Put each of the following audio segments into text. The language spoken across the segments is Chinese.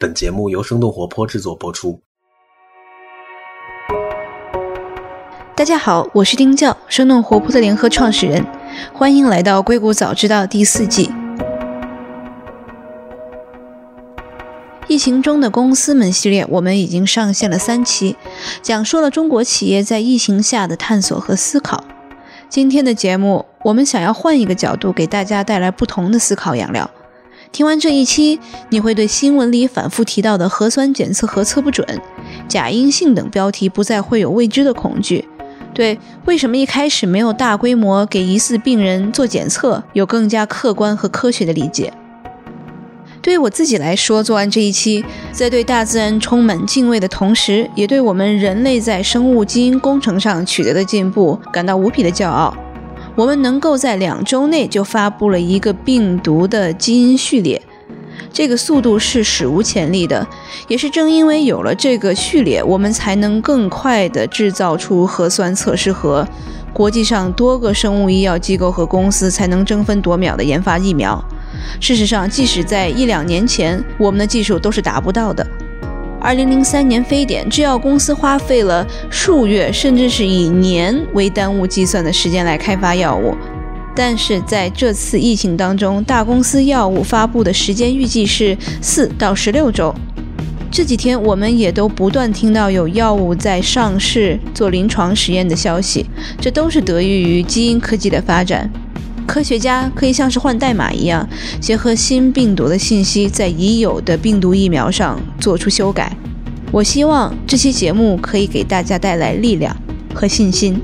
本节目由生动活泼制作播出。大家好，我是丁教，生动活泼的联合创始人，欢迎来到《硅谷早知道》第四季。疫情中的公司们系列，我们已经上线了三期，讲述了中国企业在疫情下的探索和思考。今天的节目，我们想要换一个角度，给大家带来不同的思考养料。听完这一期，你会对新闻里反复提到的核酸检测核测不准、假阴性等标题不再会有未知的恐惧，对为什么一开始没有大规模给疑似病人做检测有更加客观和科学的理解。对于我自己来说，做完这一期，在对大自然充满敬畏的同时，也对我们人类在生物基因工程上取得的进步感到无比的骄傲。我们能够在两周内就发布了一个病毒的基因序列，这个速度是史无前例的。也是正因为有了这个序列，我们才能更快地制造出核酸测试盒，国际上多个生物医药机构和公司才能争分夺秒地研发疫苗。事实上，即使在一两年前，我们的技术都是达不到的。二零零三年非典，制药公司花费了数月，甚至是以年为单位计算的时间来开发药物。但是在这次疫情当中，大公司药物发布的时间预计是四到十六周。这几天我们也都不断听到有药物在上市做临床实验的消息，这都是得益于基因科技的发展。科学家可以像是换代码一样，结合新病毒的信息，在已有的病毒疫苗上做出修改。我希望这期节目可以给大家带来力量和信心。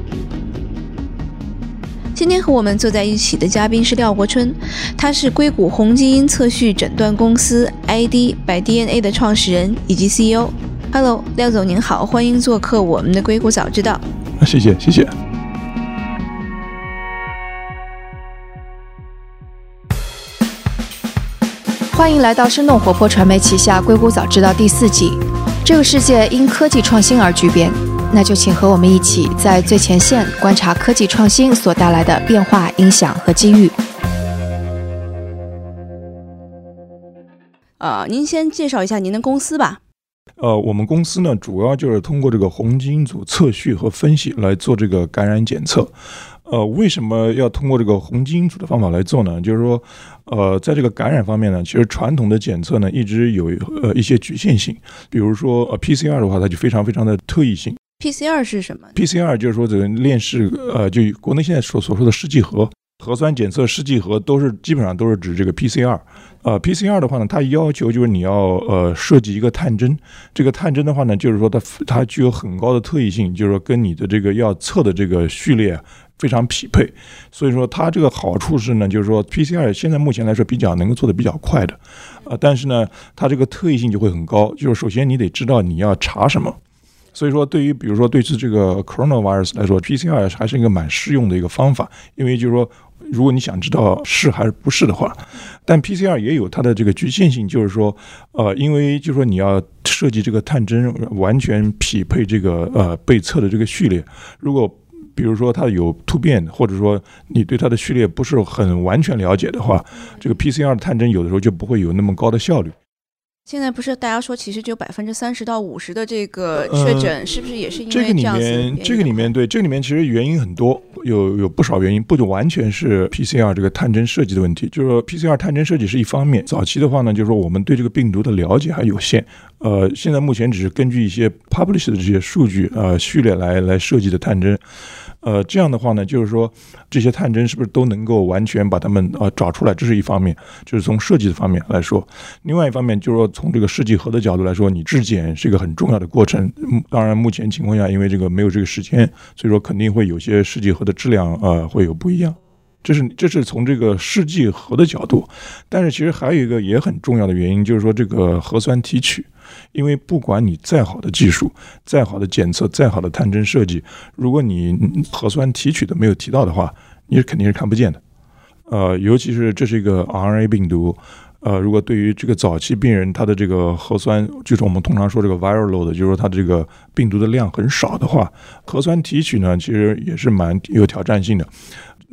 今天和我们坐在一起的嘉宾是廖国春，他是硅谷红基因测序诊断公司 ID by DNA 的创始人以及 CEO。Hello，廖总您好，欢迎做客我们的硅谷早知道。谢谢，谢谢。欢迎来到生动活泼传媒旗下《硅谷早知道》第四季。这个世界因科技创新而巨变，那就请和我们一起在最前线观察科技创新所带来的变化、影响和机遇。呃，您先介绍一下您的公司吧。呃，我们公司呢，主要就是通过这个红基因组测序和分析来做这个感染检测。呃，为什么要通过这个红基因组的方法来做呢？就是说，呃，在这个感染方面呢，其实传统的检测呢一直有呃一些局限性。比如说，呃，PCR 的话，它就非常非常的特异性。PCR 是什么？PCR 就是说这个链式，呃，就国内现在所所说的试剂盒核酸检测试剂盒，都是基本上都是指这个 PCR。呃，PCR 的话呢，它要求就是你要呃设计一个探针，这个探针的话呢，就是说它它具有很高的特异性，就是说跟你的这个要测的这个序列。非常匹配，所以说它这个好处是呢，就是说 PCR 现在目前来说比较能够做的比较快的，呃，但是呢，它这个特异性就会很高，就是首先你得知道你要查什么，所以说对于比如说对于这个 coronavirus 来说，PCR 还是一个蛮适用的一个方法，因为就是说如果你想知道是还是不是的话，但 PCR 也有它的这个局限性，就是说，呃，因为就是说你要设计这个探针完全匹配这个呃被测的这个序列，如果比如说它有突变，或者说你对它的序列不是很完全了解的话，这个 PCR 的探针有的时候就不会有那么高的效率。现在不是大家说，其实只有百分之三十到五十的这个确诊，是不是也是因为这个里面？这个里面对这个里面其实原因很多，有有不少原因，不就完全是 PCR 这个探针设计的问题。就是说 PCR 探针设计是一方面，早期的话呢，就是说我们对这个病毒的了解还有限。呃，现在目前只是根据一些 published 的这些数据呃序列来来设计的探针。呃，这样的话呢，就是说这些探针是不是都能够完全把它们呃找出来？这是一方面，就是从设计的方面来说。另外一方面，就是说从这个试剂盒的角度来说，你质检是一个很重要的过程。当然，目前情况下，因为这个没有这个时间，所以说肯定会有些试剂盒的质量呃会有不一样。这是这是从这个试剂盒的角度，但是其实还有一个也很重要的原因，就是说这个核酸提取。因为不管你再好的技术、再好的检测、再好的探针设计，如果你核酸提取的没有提到的话，你是肯定是看不见的。呃，尤其是这是一个 RNA 病毒，呃，如果对于这个早期病人他的这个核酸，就是我们通常说这个 viral load，就是说他这个病毒的量很少的话，核酸提取呢其实也是蛮有挑战性的。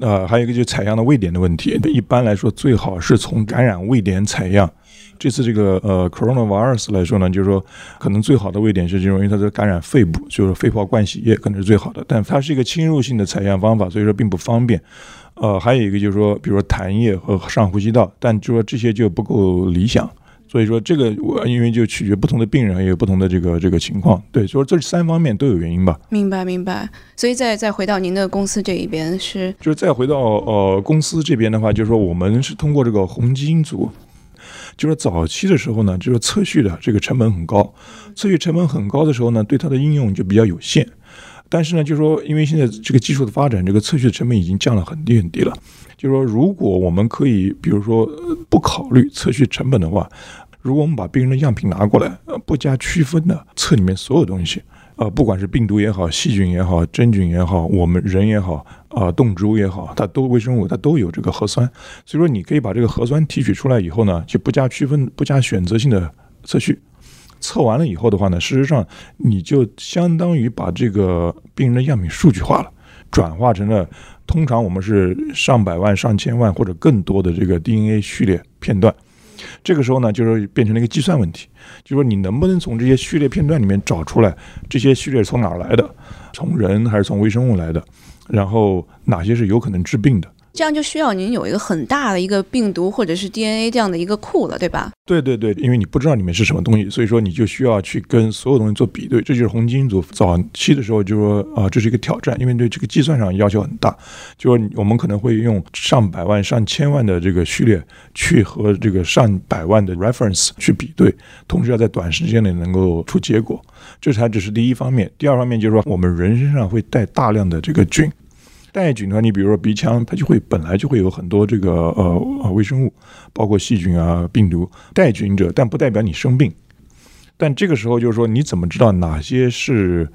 呃，还有一个就是采样的位点的问题，一般来说最好是从感染位点采样。这次这个呃 coronavirus 来说呢，就是说可能最好的位点是这种，因为它是感染肺部，就是肺泡灌洗液可能是最好的，但它是一个侵入性的采样方法，所以说并不方便。呃，还有一个就是说，比如说痰液和上呼吸道，但就说这些就不够理想。所以说这个我因为就取决不同的病人，也有不同的这个这个情况。对，所以说这三方面都有原因吧。明白明白。所以再再回到您的公司这一边是，就是再回到呃公司这边的话，就是说我们是通过这个红基因组，就是早期的时候呢，就是测序的这个成本很高，测序成本很高的时候呢，对它的应用就比较有限。但是呢，就是说因为现在这个技术的发展，这个测序的成本已经降了很低很低了。就是说如果我们可以，比如说不考虑测序成本的话。如果我们把病人的样品拿过来，呃，不加区分的测里面所有东西，呃，不管是病毒也好，细菌也好，真菌也好，我们人也好，啊，动植物也好，它都微生物，它都有这个核酸。所以说，你可以把这个核酸提取出来以后呢，就不加区分，不加选择性的测序。测完了以后的话呢，事实上你就相当于把这个病人的样品数据化了，转化成了通常我们是上百万、上千万或者更多的这个 DNA 序列片段。这个时候呢，就是变成了一个计算问题，就是说你能不能从这些序列片段里面找出来这些序列从哪儿来的，从人还是从微生物来的，然后哪些是有可能治病的。这样就需要您有一个很大的一个病毒或者是 DNA 这样的一个库了，对吧？对对对，因为你不知道里面是什么东西，所以说你就需要去跟所有东西做比对。这就是红基因组早期的时候就说啊，这是一个挑战，因为对这个计算上要求很大。就说我们可能会用上百万、上千万的这个序列去和这个上百万的 reference 去比对，同时要在短时间内能够出结果。这才只是第一方面。第二方面就是说，我们人身上会带大量的这个菌。带菌的话，你比如说鼻腔，它就会本来就会有很多这个呃呃微生物，包括细菌啊、病毒带菌者，但不代表你生病。但这个时候就是说，你怎么知道哪些是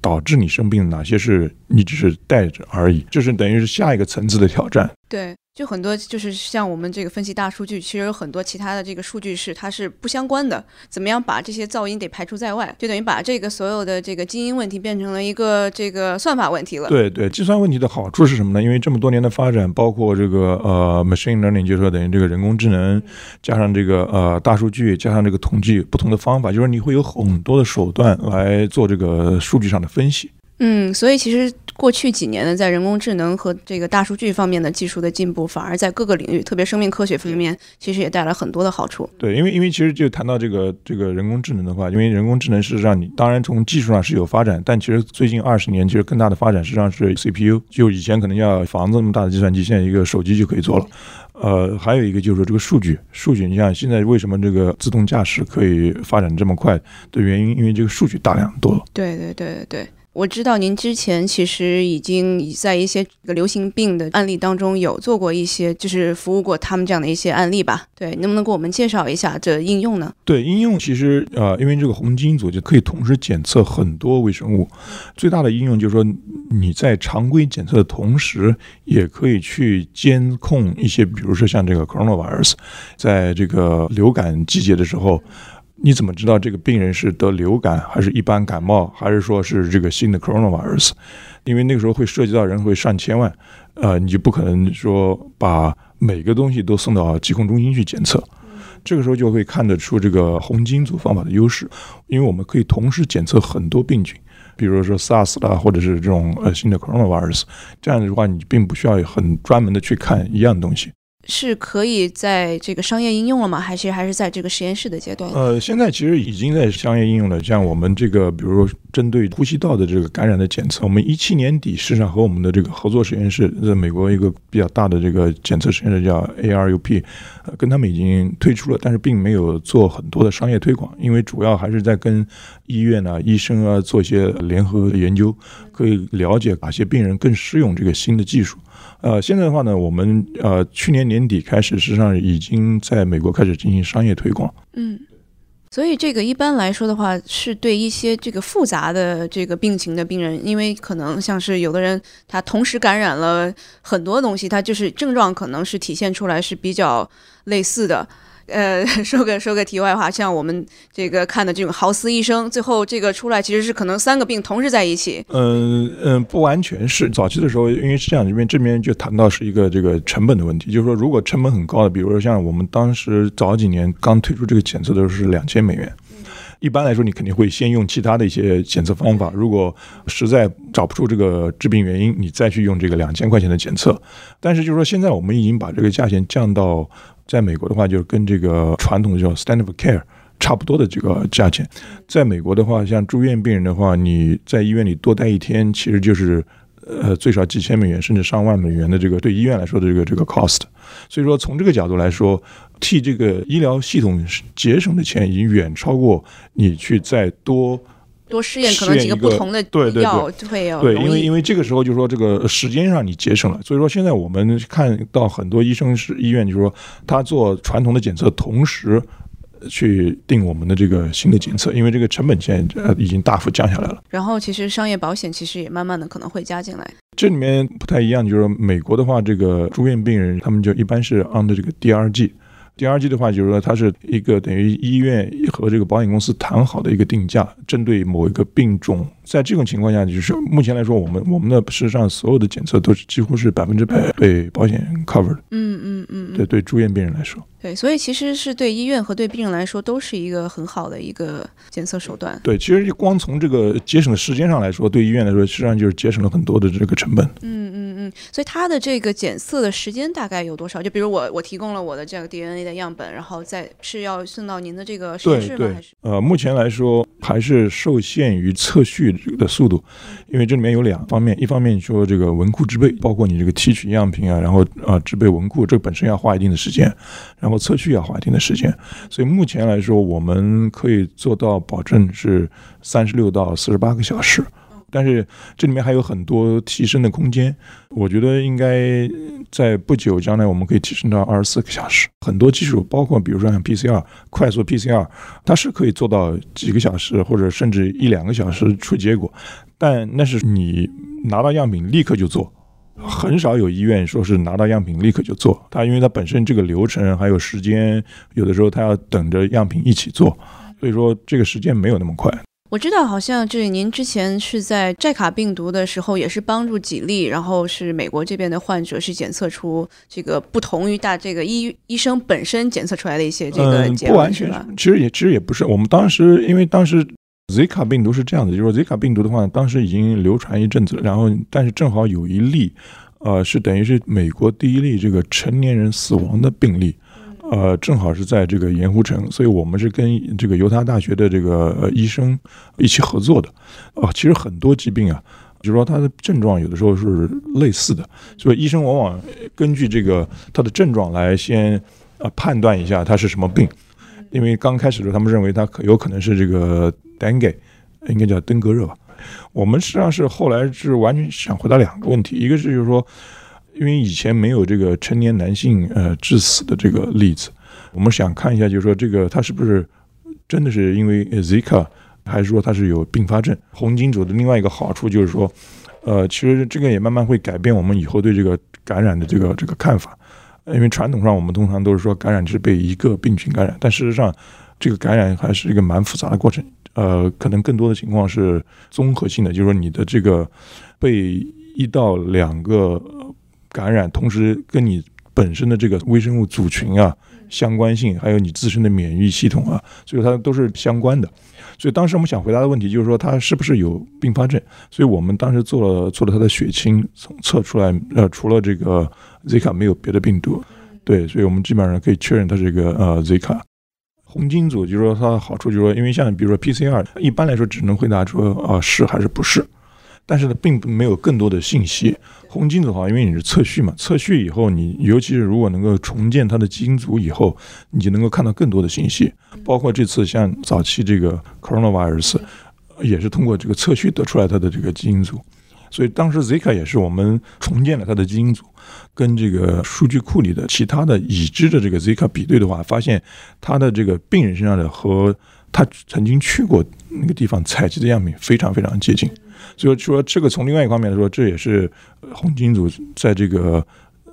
导致你生病，哪些是你只是带着而已？就是等于是下一个层次的挑战。对。就很多就是像我们这个分析大数据，其实有很多其他的这个数据是它是不相关的。怎么样把这些噪音给排除在外？就等于把这个所有的这个基因问题变成了一个这个算法问题了。对对，计算问题的好处是什么呢？因为这么多年的发展，包括这个呃 machine learning，就是说等于这个人工智能，加上这个呃大数据，加上这个统计不同的方法，就是你会有很多的手段来做这个数据上的分析。嗯，所以其实过去几年呢，在人工智能和这个大数据方面的技术的进步，反而在各个领域，特别生命科学方面，其实也带来很多的好处。对，因为因为其实就谈到这个这个人工智能的话，因为人工智能事实上你当然从技术上是有发展，但其实最近二十年其实更大的发展实际上是 CPU，就以前可能要房子那么大的计算机，现在一个手机就可以做了。呃，还有一个就是说这个数据，数据你像现在为什么这个自动驾驶可以发展这么快的原因，因为这个数据大量多了。对对对对对。我知道您之前其实已经在一些流行病的案例当中有做过一些，就是服务过他们这样的一些案例吧？对，能不能给我们介绍一下这应用呢？对，应用其实呃，因为这个红基因组就可以同时检测很多微生物，最大的应用就是说你在常规检测的同时，也可以去监控一些，比如说像这个 coronavirus，在这个流感季节的时候。你怎么知道这个病人是得流感，还是一般感冒，还是说是这个新的 coronavirus？因为那个时候会涉及到人会上千万，呃，你就不可能说把每个东西都送到疾控中心去检测。这个时候就会看得出这个红基因组方法的优势，因为我们可以同时检测很多病菌，比如说 SARS 啦，或者是这种呃新的 coronavirus。这样的话，你并不需要很专门的去看一样东西。是可以在这个商业应用了吗？还是还是在这个实验室的阶段？呃，现在其实已经在商业应用了。像我们这个，比如说针对呼吸道的这个感染的检测，我们一七年底，实际上和我们的这个合作实验室，在美国一个比较大的这个检测实验室叫 ARUP，跟他们已经推出了，但是并没有做很多的商业推广，因为主要还是在跟医院啊、医生啊做一些联合研究，会了解哪些病人更适用这个新的技术。呃，现在的话呢，我们呃去年年底开始，实际上已经在美国开始进行商业推广。嗯，所以这个一般来说的话，是对一些这个复杂的这个病情的病人，因为可能像是有的人他同时感染了很多东西，他就是症状可能是体现出来是比较类似的。呃，说个说个题外话，像我们这个看的这种豪斯医生，最后这个出来其实是可能三个病同时在一起。嗯嗯，不完全是。早期的时候，因为是这样，这边这边就谈到是一个这个成本的问题，就是说如果成本很高的，比如说像我们当时早几年刚推出这个检测的时候是两千美元。一般来说，你肯定会先用其他的一些检测方法。如果实在找不出这个致病原因，你再去用这个两千块钱的检测。但是就是说，现在我们已经把这个价钱降到，在美国的话，就是跟这个传统的叫 standard of care 差不多的这个价钱。在美国的话，像住院病人的话，你在医院里多待一天，其实就是呃最少几千美元，甚至上万美元的这个对医院来说的这个这个 cost。所以说，从这个角度来说。替这个医疗系统节省的钱已经远超过你去再多多试验可能几个不同的对对药会有对，因为因为这个时候就是说这个时间上你节省了，所以说现在我们看到很多医生是医院就是说他做传统的检测，同时去定我们的这个新的检测，因为这个成本现在已经大幅降下来了。然后其实商业保险其实也慢慢的可能会加进来。这里面不太一样，就是美国的话，这个住院病人他们就一般是 under 这个 DRG。第二季的话，就是说它是一个等于医院和这个保险公司谈好的一个定价，针对某一个病种。在这种情况下，就是目前来说，我们我们的事实上所有的检测都是几乎是百分之百被保险 cover 的。嗯嗯嗯。对对，住院病人来说。对，所以其实是对医院和对病人来说都是一个很好的一个检测手段。对，其实光从这个节省的时间上来说，对医院来说，实际上就是节省了很多的这个成本。嗯嗯嗯。所以它的这个检测的时间大概有多少？就比如我我提供了我的这个 DNA 的样本，然后再是要送到您的这个实验室吗？还是？呃，目前来说还是受限于测序的速度，因为这里面有两方面，一方面说这个文库制备，包括你这个提取样品啊，然后啊制备文库，这本身要花一定的时间，然后测序要花一定。的时间，所以目前来说，我们可以做到保证是三十六到四十八个小时，但是这里面还有很多提升的空间。我觉得应该在不久将来，我们可以提升到二十四个小时。很多技术，包括比如说像 PCR 快速 PCR，它是可以做到几个小时或者甚至一两个小时出结果，但那是你拿到样品立刻就做。很少有医院说是拿到样品立刻就做，它因为它本身这个流程还有时间，有的时候它要等着样品一起做，所以说这个时间没有那么快。我知道，好像就是您之前是在寨卡病毒的时候，也是帮助几例，然后是美国这边的患者是检测出这个不同于大这个医医生本身检测出来的一些这个结果，不完全其实也其实也不是，我们当时因为当时。Zika 病毒是这样的，就是 Zika 病毒的话，当时已经流传一阵子了，然后但是正好有一例，呃，是等于是美国第一例这个成年人死亡的病例，呃，正好是在这个盐湖城，所以我们是跟这个犹他大学的这个医生一起合作的。哦，其实很多疾病啊，就是说它的症状有的时候是类似的，所以医生往往根据这个它的症状来先呃判断一下它是什么病。因为刚开始的时候，他们认为它可有可能是这个 dengue，应该叫登革热吧。我们实际上是后来是完全想回答两个问题，一个是就是说，因为以前没有这个成年男性呃致死的这个例子，我们想看一下，就是说这个他是不是真的是因为 Zika，还是说他是有并发症？红金组的另外一个好处就是说，呃，其实这个也慢慢会改变我们以后对这个感染的这个这个看法。因为传统上我们通常都是说感染是被一个病菌感染，但事实上，这个感染还是一个蛮复杂的过程。呃，可能更多的情况是综合性的，就是说你的这个被一到两个感染，同时跟你本身的这个微生物组群啊相关性，还有你自身的免疫系统啊，所以它都是相关的。所以当时我们想回答的问题就是说，它是不是有并发症？所以我们当时做了做了它的血清，从测出来，呃，除了这个。Zika 没有别的病毒，对，所以我们基本上可以确认它是一个呃 Zika。红金组就是说它的好处就是说，因为像比如说 PCR，一般来说只能回答出啊是还是不是，但是呢并没有更多的信息。红金组的话，因为你是测序嘛，测序以后你尤其是如果能够重建它的基因组以后，你就能够看到更多的信息，包括这次像早期这个 coronavirus，也是通过这个测序得出来它的这个基因组。所以当时 Zika 也是我们重建了它的基因组，跟这个数据库里的其他的已知的这个 Zika 比对的话，发现它的这个病人身上的和他曾经去过那个地方采集的样品非常非常接近。所以说这个从另外一方面来说，这也是红基因组在这个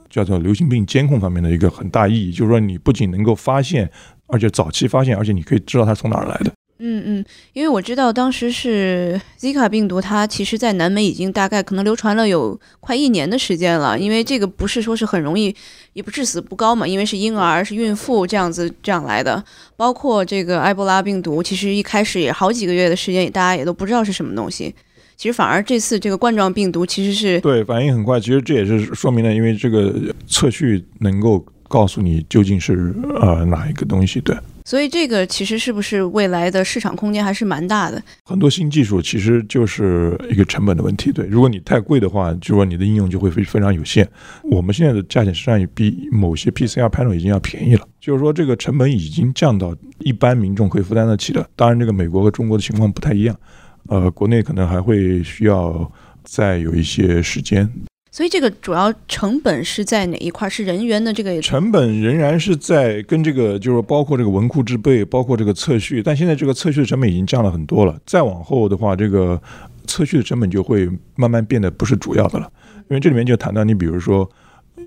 叫做流行病监控方面的一个很大意义，就是说你不仅能够发现，而且早期发现，而且你可以知道它从哪儿来的。嗯嗯，因为我知道当时是 Zika 病毒，它其实在南美已经大概可能流传了有快一年的时间了。因为这个不是说是很容易，也不致死不高嘛，因为是婴儿是孕妇这样子这样来的。包括这个埃博拉病毒，其实一开始也好几个月的时间，大家也都不知道是什么东西。其实反而这次这个冠状病毒其实是对反应很快，其实这也是说明了，因为这个测序能够告诉你究竟是呃哪一个东西，对。所以这个其实是不是未来的市场空间还是蛮大的？很多新技术其实就是一个成本的问题。对，如果你太贵的话，就说你的应用就会非非常有限。我们现在的价钱实际上也比某些 PCR panel 已经要便宜了，就是说这个成本已经降到一般民众可以负担得起的。当然，这个美国和中国的情况不太一样，呃，国内可能还会需要再有一些时间。所以这个主要成本是在哪一块？是人员的这个成本仍然是在跟这个，就是包括这个文库制备，包括这个测序。但现在这个测序的成本已经降了很多了。再往后的话，这个测序的成本就会慢慢变得不是主要的了。因为这里面就谈到你，比如说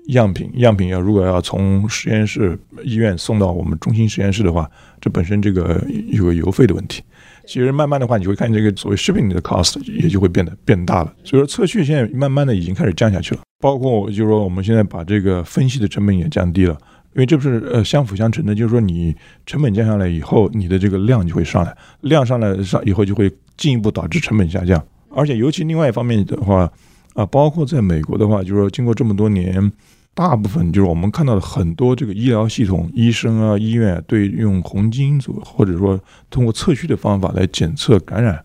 样品，样品要如果要从实验室、医院送到我们中心实验室的话，这本身这个有个邮费的问题。其实慢慢的话，你会看这个所谓 shipping 的 cost 也就会变得变大了。所以说测序现在慢慢的已经开始降下去了，包括就是说我们现在把这个分析的成本也降低了，因为这不是呃相辅相成的，就是说你成本降下来以后，你的这个量就会上来，量上来上以后就会进一步导致成本下降。而且尤其另外一方面的话，啊，包括在美国的话，就是说经过这么多年。大部分就是我们看到的很多这个医疗系统、医生啊、医院对用红基因组或者说通过测序的方法来检测感染，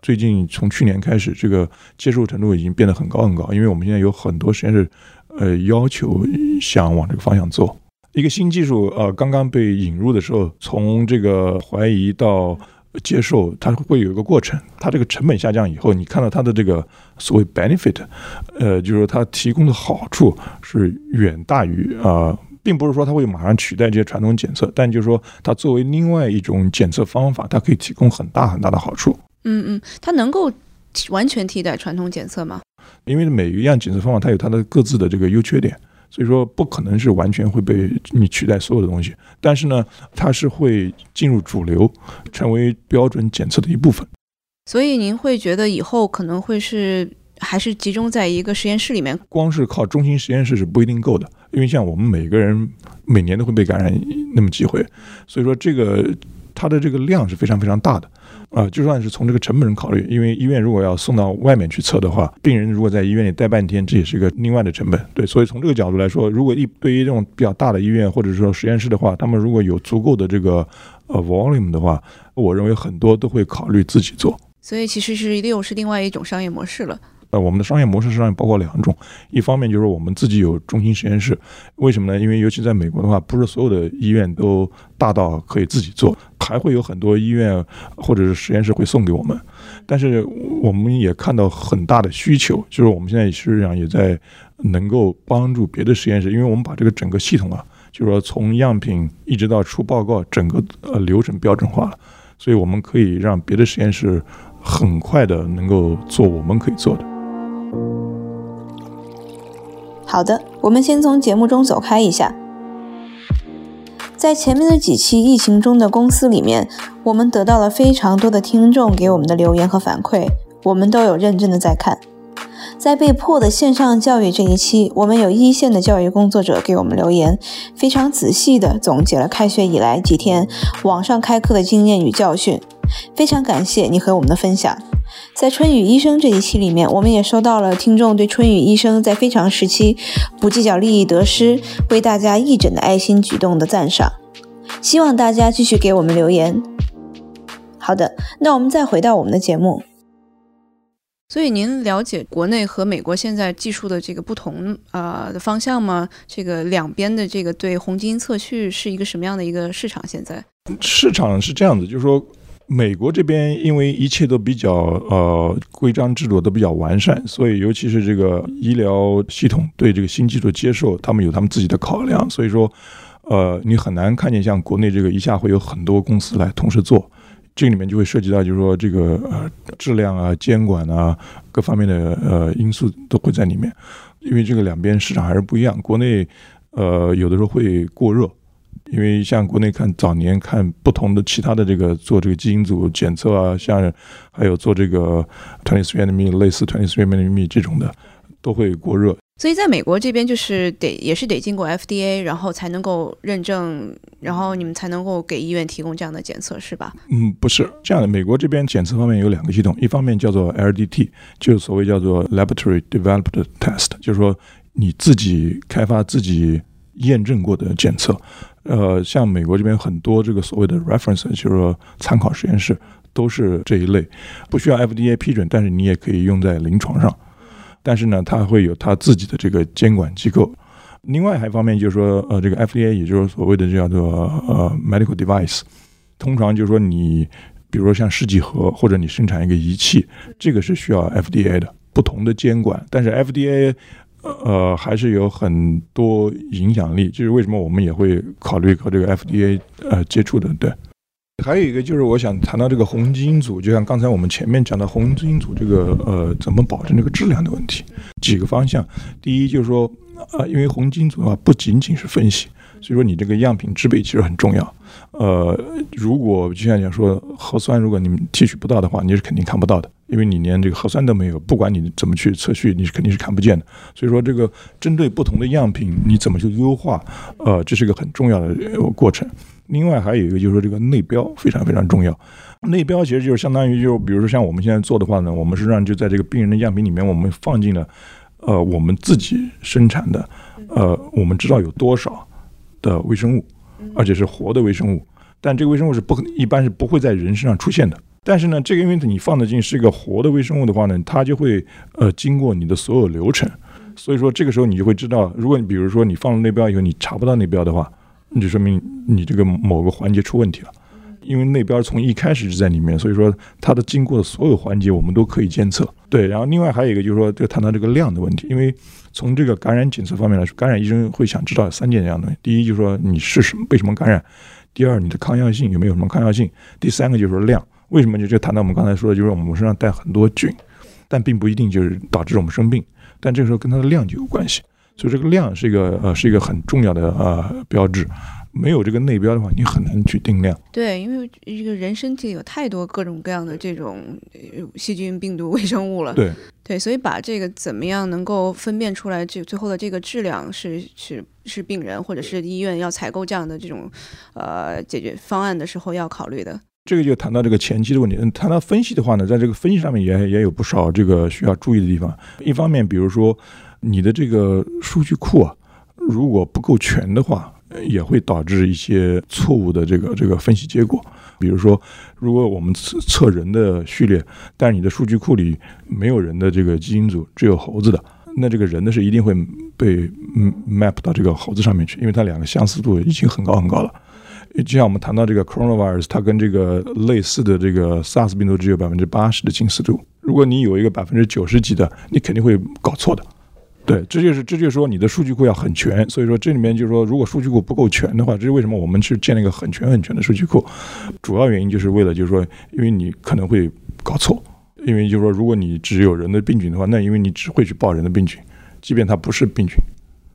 最近从去年开始，这个接受程度已经变得很高很高。因为我们现在有很多实验室，呃，要求想往这个方向做。一个新技术，呃，刚刚被引入的时候，从这个怀疑到。接受它会有一个过程，它这个成本下降以后，你看到它的这个所谓 benefit，呃，就是说它提供的好处是远大于啊，并不是说它会马上取代这些传统检测，但就是说它作为另外一种检测方法，它可以提供很大很大的好处。嗯嗯，它能够完全替代传统检测吗？因为每一样检测方法它有它的各自的这个优缺点。所以说不可能是完全会被你取代所有的东西，但是呢，它是会进入主流，成为标准检测的一部分。所以您会觉得以后可能会是还是集中在一个实验室里面？光是靠中心实验室是不一定够的，因为像我们每个人每年都会被感染那么几回，所以说这个它的这个量是非常非常大的。啊，就算是从这个成本上考虑，因为医院如果要送到外面去测的话，病人如果在医院里待半天，这也是一个另外的成本。对，所以从这个角度来说，如果一对于这种比较大的医院或者说实验室的话，他们如果有足够的这个呃 volume 的话，我认为很多都会考虑自己做。所以其实是又是另外一种商业模式了。那，我们的商业模式实际上包括两种，一方面就是我们自己有中心实验室，为什么呢？因为尤其在美国的话，不是所有的医院都大到可以自己做，还会有很多医院或者是实验室会送给我们。但是我们也看到很大的需求，就是我们现在实际上也在能够帮助别的实验室，因为我们把这个整个系统啊，就是说从样品一直到出报告，整个呃流程标准化了，所以我们可以让别的实验室很快的能够做我们可以做的。好的，我们先从节目中走开一下。在前面的几期疫情中的公司里面，我们得到了非常多的听众给我们的留言和反馈，我们都有认真的在看。在被迫的线上教育这一期，我们有一线的教育工作者给我们留言，非常仔细的总结了开学以来几天网上开课的经验与教训。非常感谢你和我们的分享。在春雨医生这一期里面，我们也收到了听众对春雨医生在非常时期不计较利益得失、为大家义诊的爱心举动的赞赏。希望大家继续给我们留言。好的，那我们再回到我们的节目。所以您了解国内和美国现在技术的这个不同啊的方向吗？这个两边的这个对红基因测序是一个什么样的一个市场？现在市场是这样子，就是说。美国这边因为一切都比较呃规章制度都比较完善，所以尤其是这个医疗系统对这个新技术接受，他们有他们自己的考量，所以说，呃，你很难看见像国内这个一下会有很多公司来同时做，这里面就会涉及到就是说这个呃质量啊、监管啊各方面的呃因素都会在里面。因为这个两边市场还是不一样。国内呃有的时候会过热，因为像国内看早年看不同的其他的这个做这个基因组检测啊，像还有做这个 twenty three andme 类似 twenty three andme 这种的都会过热。所以在美国这边就是得也是得经过 FDA，然后才能够认证，然后你们才能够给医院提供这样的检测，是吧？嗯，不是这样的。美国这边检测方面有两个系统，一方面叫做 LDT，就是所谓叫做 Laboratory Developed Test，就是说你自己开发、自己验证过的检测。呃，像美国这边很多这个所谓的 reference，就是说参考实验室，都是这一类，不需要 FDA 批准，但是你也可以用在临床上。但是呢，它会有它自己的这个监管机构。另外还一方面就是说，呃，这个 FDA 也就是所谓的叫做呃 medical device，通常就是说你，比如说像试剂盒或者你生产一个仪器，这个是需要 FDA 的不同的监管。但是 FDA 呃还是有很多影响力，就是为什么我们也会考虑和这个 FDA 呃接触的，对。还有一个就是，我想谈到这个红基因组，就像刚才我们前面讲的红基因组这个呃，怎么保证这个质量的问题，几个方向。第一就是说，呃，因为红基因组的话不仅仅是分析，所以说你这个样品制备其实很重要。呃，如果就像讲说核酸，如果你们提取不到的话，你是肯定看不到的，因为你连这个核酸都没有，不管你怎么去测序，你是肯定是看不见的。所以说，这个针对不同的样品，你怎么去优化，呃，这是一个很重要的过程。另外还有一个就是说，这个内标非常非常重要。内标其实就是相当于，就比如说像我们现在做的话呢，我们实际上就在这个病人的样品里面，我们放进了，呃，我们自己生产的，呃，我们知道有多少的微生物，而且是活的微生物。但这个微生物是不一般是不会在人身上出现的。但是呢，这个因为你放的进是一个活的微生物的话呢，它就会呃经过你的所有流程。所以说这个时候你就会知道，如果你比如说你放了内标以后，你查不到内标的话。那就说明你这个某个环节出问题了，因为内标从一开始就在里面，所以说它的经过的所有环节我们都可以监测。对，然后另外还有一个就是说，就谈到这个量的问题，因为从这个感染检测方面来说，感染医生会想知道三件这样的东西：第一就是说你是什么为什么感染；第二你的抗药性有没有什么抗药性；第三个就是说量。为什么就就谈到我们刚才说的，就是我们身上带很多菌，但并不一定就是导致我们生病，但这个时候跟它的量就有关系。所以这个量是一个呃是一个很重要的呃标志，没有这个内标的话，你很难去定量。对，因为这个人身体有太多各种各样的这种细菌、病毒、微生物了。对对，所以把这个怎么样能够分辨出来，这最后的这个质量是是是病人或者是医院要采购这样的这种呃解决方案的时候要考虑的。这个就谈到这个前期的问题。嗯，谈到分析的话呢，在这个分析上面也也有不少这个需要注意的地方。一方面，比如说。你的这个数据库啊，如果不够全的话，也会导致一些错误的这个这个分析结果。比如说，如果我们测测人的序列，但是你的数据库里没有人的这个基因组，只有猴子的，那这个人的是一定会被嗯 map 到这个猴子上面去，因为它两个相似度已经很高很高了。就像我们谈到这个 coronavirus，它跟这个类似的这个 SARS 病毒只有百分之八十的近似度。如果你有一个百分之九十几的，你肯定会搞错的。对，这就是这就是说你的数据库要很全，所以说这里面就是说，如果数据库不够全的话，这是为什么我们是建了一个很全很全的数据库，主要原因就是为了就是说，因为你可能会搞错，因为就是说，如果你只有人的病菌的话，那因为你只会去报人的病菌，即便它不是病菌，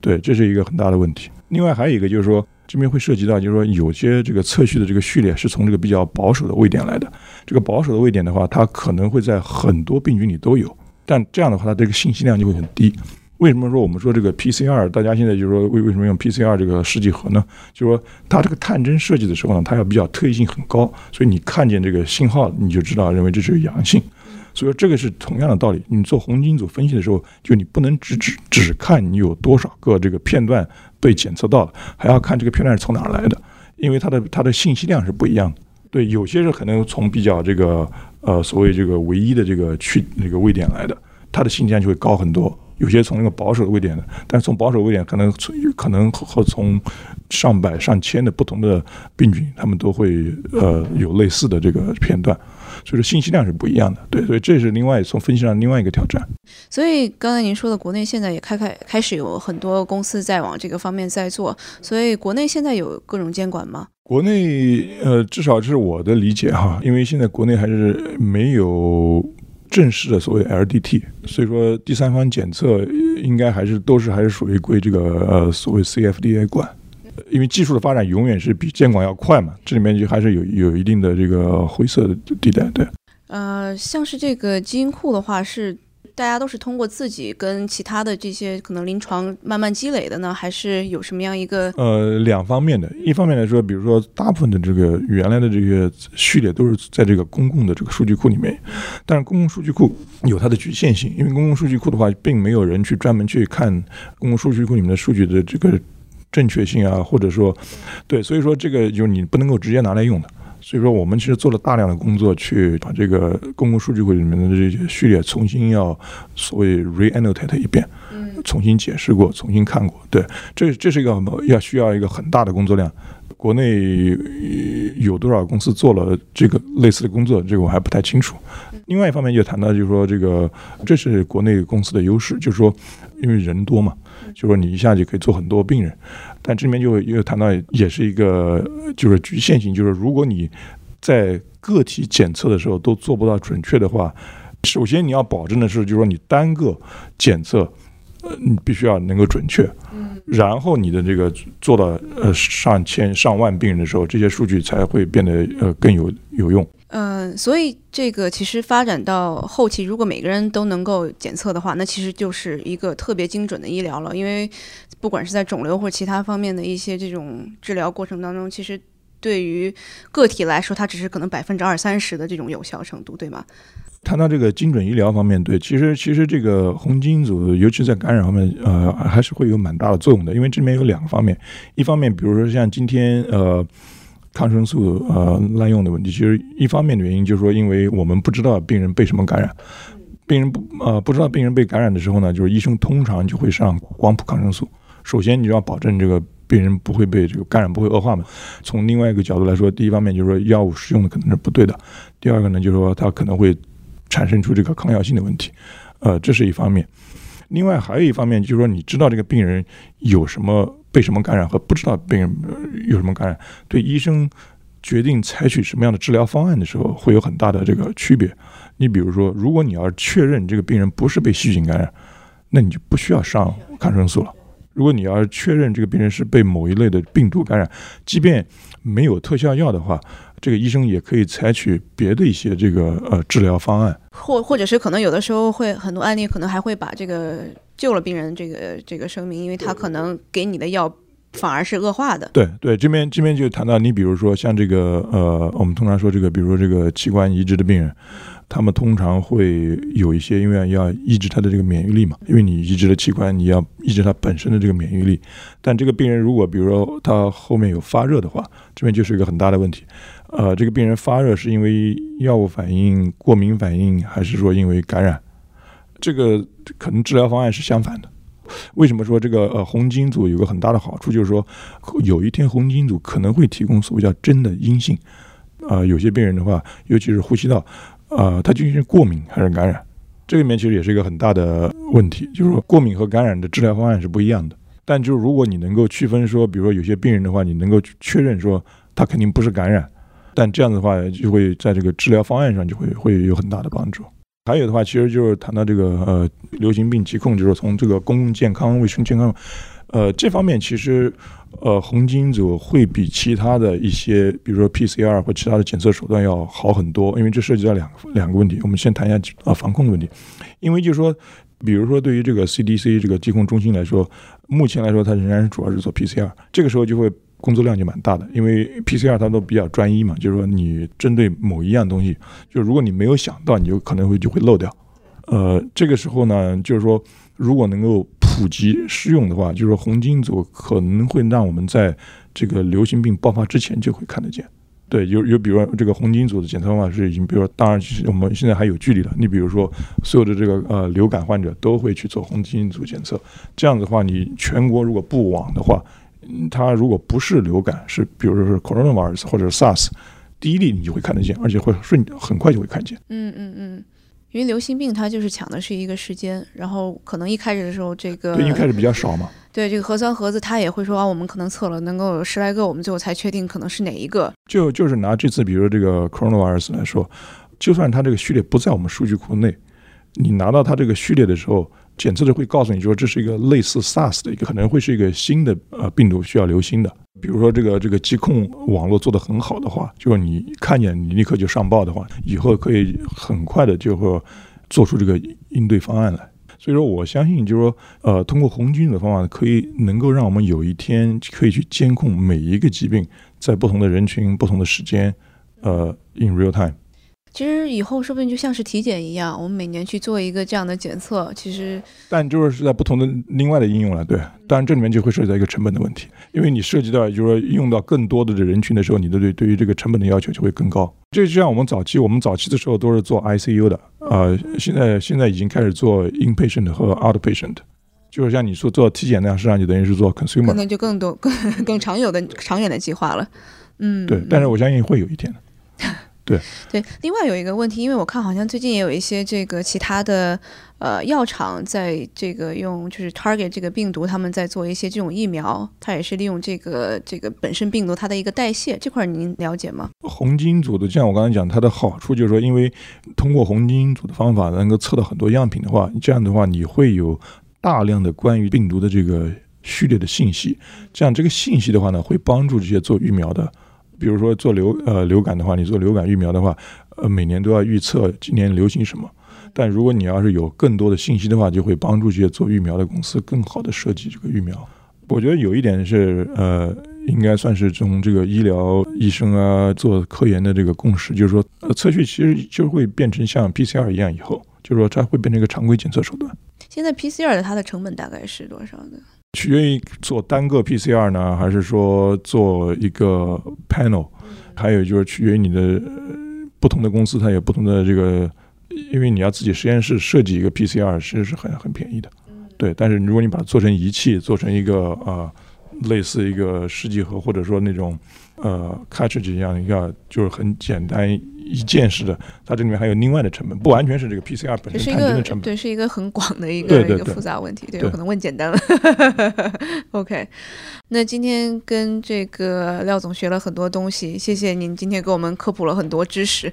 对，这是一个很大的问题。另外还有一个就是说，这边会涉及到就是说，有些这个测序的这个序列是从这个比较保守的位点来的，这个保守的位点的话，它可能会在很多病菌里都有，但这样的话，它这个信息量就会很低。为什么说我们说这个 PCR？大家现在就是说为为什么用 PCR 这个试剂盒呢？就是说它这个探针设计的时候呢，它要比较特异性很高，所以你看见这个信号，你就知道认为这是阳性。所以说这个是同样的道理。你做红基因组分析的时候，就你不能只只只看你有多少个这个片段被检测到了，还要看这个片段是从哪儿来的，因为它的它的信息量是不一样的。对，有些是可能从比较这个呃所谓这个唯一的这个去那个位点来的，它的信息量就会高很多。有些从那个保守的位点的，但是从保守位点可能从可能和从上百上千的不同的病菌，他们都会呃有类似的这个片段，所以说信息量是不一样的。对，所以这是另外从分析上另外一个挑战。所以刚才您说的，国内现在也开开开始有很多公司在往这个方面在做，所以国内现在有各种监管吗？国内呃，至少是我的理解哈，因为现在国内还是没有。正式的所谓 LDT，所以说第三方检测应该还是都是还是属于归这个呃所谓 CFDA 管，因为技术的发展永远是比监管要快嘛，这里面就还是有有一定的这个灰色的地带。对，呃，像是这个基因库的话是。大家都是通过自己跟其他的这些可能临床慢慢积累的呢，还是有什么样一个？呃，两方面的。一方面来说，比如说大部分的这个原来的这些序列都是在这个公共的这个数据库里面，但是公共数据库有它的局限性，因为公共数据库的话，并没有人去专门去看公共数据库里面的数据的这个正确性啊，或者说，对，所以说这个就是你不能够直接拿来用的。所以说，我们其实做了大量的工作，去把这个公共数据库里面的这些序列重新要所谓 re-annotate 一遍，重新解释过，重新看过。对，这这是一个要需要一个很大的工作量。国内有多少公司做了这个类似的工作？这个我还不太清楚。另外一方面，就谈到就是说，这个这是国内公司的优势，就是说，因为人多嘛，就是说你一下就可以做很多病人。但这里面就又谈到，也是一个就是局限性，就是如果你在个体检测的时候都做不到准确的话，首先你要保证的是，就是说你单个检测，呃，你必须要能够准确。然后你的这个做到呃上千上万病人的时候，这些数据才会变得呃更有有用。嗯，所以这个其实发展到后期，如果每个人都能够检测的话，那其实就是一个特别精准的医疗了，因为。不管是在肿瘤或其他方面的一些这种治疗过程当中，其实对于个体来说，它只是可能百分之二三十的这种有效程度，对吗？谈到这个精准医疗方面，对，其实其实这个红基因组，尤其在感染方面，呃，还是会有蛮大的作用的。因为这里面有两个方面，一方面，比如说像今天呃抗生素呃滥用的问题，其实一方面的原因就是说，因为我们不知道病人被什么感染。病人不呃不知道病人被感染的时候呢，就是医生通常就会上光谱抗生素。首先，你就要保证这个病人不会被这个感染不会恶化嘛。从另外一个角度来说，第一方面就是说药物使用的可能是不对的；第二个呢，就是说它可能会产生出这个抗药性的问题。呃，这是一方面。另外还有一方面就是说，你知道这个病人有什么被什么感染和不知道病人有什么感染，对医生决定采取什么样的治疗方案的时候会有很大的这个区别。你比如说，如果你要确认这个病人不是被细菌感染，那你就不需要上抗生素了。如果你要确认这个病人是被某一类的病毒感染，即便没有特效药的话，这个医生也可以采取别的一些这个呃治疗方案，或或者是可能有的时候会很多案例可能还会把这个救了病人这个这个生命，因为他可能给你的药反而是恶化的。对对，这边这边就谈到你比如说像这个呃，我们通常说这个，比如说这个器官移植的病人。他们通常会有一些，因为要抑制他的这个免疫力嘛，因为你移植的器官，你要抑制他本身的这个免疫力。但这个病人如果比如说他后面有发热的话，这边就是一个很大的问题。呃，这个病人发热是因为药物反应、过敏反应，还是说因为感染？这个可能治疗方案是相反的。为什么说这个呃红金组有个很大的好处，就是说有一天红金组可能会提供所谓叫真的阴性。啊，有些病人的话，尤其是呼吸道。啊，他究竟是过敏还是感染？这里面其实也是一个很大的问题，就是说过敏和感染的治疗方案是不一样的。但就是如果你能够区分说，比如说有些病人的话，你能够确认说他肯定不是感染，但这样的话就会在这个治疗方案上就会会有很大的帮助。还有的话，其实就是谈到这个呃流行病疾控，就是从这个公共健康、卫生健康，呃这方面其实。呃，红基因组会比其他的一些，比如说 PCR 或其他的检测手段要好很多，因为这涉及到两个两个问题。我们先谈一下啊防控的问题，因为就是说，比如说对于这个 CDC 这个疾控中心来说，目前来说它仍然是主要是做 PCR，这个时候就会工作量就蛮大的，因为 PCR 它都比较专一嘛，就是说你针对某一样东西，就如果你没有想到，你就可能会就会漏掉。呃，这个时候呢，就是说如果能够。普及适用的话，就是说红基因组可能会让我们在这个流行病爆发之前就会看得见。对，有有，比如说这个红基因组的检测方法是已经，比如说，当然，其实我们现在还有距离了。你比如说，所有的这个呃流感患者都会去做红基因组检测，这样子的话，你全国如果不网的话，它如果不是流感，是比如说是 coronavirus 或者是 SARS，第一例你就会看得见，而且会瞬很快就会看见。嗯嗯嗯。因为流行病它就是抢的是一个时间，然后可能一开始的时候这个对一开始比较少嘛，对这个核酸盒子它也会说啊，我们可能测了能够有十来个，我们最后才确定可能是哪一个。就就是拿这次比如这个 coronavirus 来说，就算它这个序列不在我们数据库内，你拿到它这个序列的时候，检测的会告诉你说这是一个类似 SARS 的一个，可能会是一个新的呃病毒需要留心的。比如说这个这个疾控网络做得很好的话，就是你看见你立刻就上报的话，以后可以很快的就会做出这个应对方案来。所以说，我相信就是说，呃，通过红军的方法，可以能够让我们有一天可以去监控每一个疾病在不同的人群、不同的时间，呃，in real time。其实以后说不定就像是体检一样，我们每年去做一个这样的检测。其实，但就是在不同的另外的应用了，对。当然这里面就会涉及到一个成本的问题，因为你涉及到就是说用到更多的人群的时候，你的对对于这个成本的要求就会更高。这就像我们早期，我们早期的时候都是做 ICU 的，呃，现在现在已经开始做 inpatient 和 outpatient，就是像你说做体检那样，实际上就等于是做 consumer，可能就更多更更长有的长远的计划了。嗯，对。但是我相信会有一天。对对，另外有一个问题，因为我看好像最近也有一些这个其他的呃药厂在这个用就是 target 这个病毒，他们在做一些这种疫苗，它也是利用这个这个本身病毒它的一个代谢这块，您了解吗？红基因组的，就像我刚才讲，它的好处就是说，因为通过红基因组的方法能够测到很多样品的话，这样的话你会有大量的关于病毒的这个序列的信息，这样这个信息的话呢，会帮助这些做疫苗的。比如说做流呃流感的话，你做流感疫苗的话，呃每年都要预测今年流行什么。但如果你要是有更多的信息的话，就会帮助这些做疫苗的公司更好的设计这个疫苗。我觉得有一点是呃，应该算是从这个医疗医生啊做科研的这个共识，就是说呃测序其实就会变成像 PCR 一样，以后就是说它会变成一个常规检测手段。现在 PCR 的它的成本大概是多少呢？取决于做单个 PCR 呢，还是说做一个 panel，还有就是取决于你的不同的公司，它有不同的这个，因为你要自己实验室设计一个 PCR，其实是很很便宜的，对。但是如果你把它做成仪器，做成一个呃类似一个试剂盒，或者说那种呃 cartridge 一样，一个就是很简单。一件式的，它这里面还有另外的成本，不完全是这个 PCR 本身的成本，对，是一个很广的一个一个复杂问题，对，我可能问简单了。OK，那今天跟这个廖总学了很多东西，谢谢您今天给我们科普了很多知识，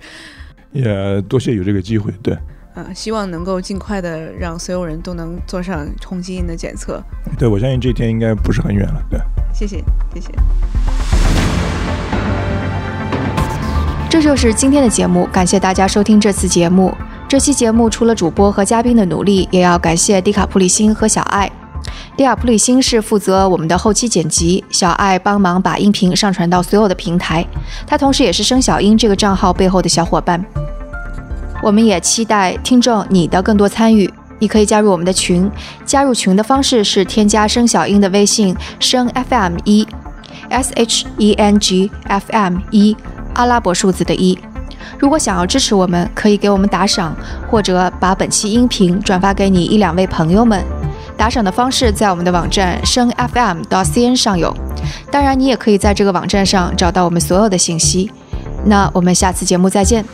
也多谢有这个机会，对，啊，希望能够尽快的让所有人都能做上冲基因的检测，对我相信这一天应该不是很远了，对，谢谢，谢谢。这就是今天的节目，感谢大家收听这次节目。这期节目除了主播和嘉宾的努力，也要感谢迪卡普里辛和小爱。迪卡普里辛是负责我们的后期剪辑，小爱帮忙把音频上传到所有的平台。他同时也是生小英这个账号背后的小伙伴。我们也期待听众你的更多参与，你可以加入我们的群。加入群的方式是添加生小英的微信生 FM 一，S H E N G F M 一。阿拉伯数字的一。如果想要支持我们，可以给我们打赏，或者把本期音频转发给你一两位朋友们。打赏的方式在我们的网站声 FM 到 CN 上有。当然，你也可以在这个网站上找到我们所有的信息。那我们下次节目再见。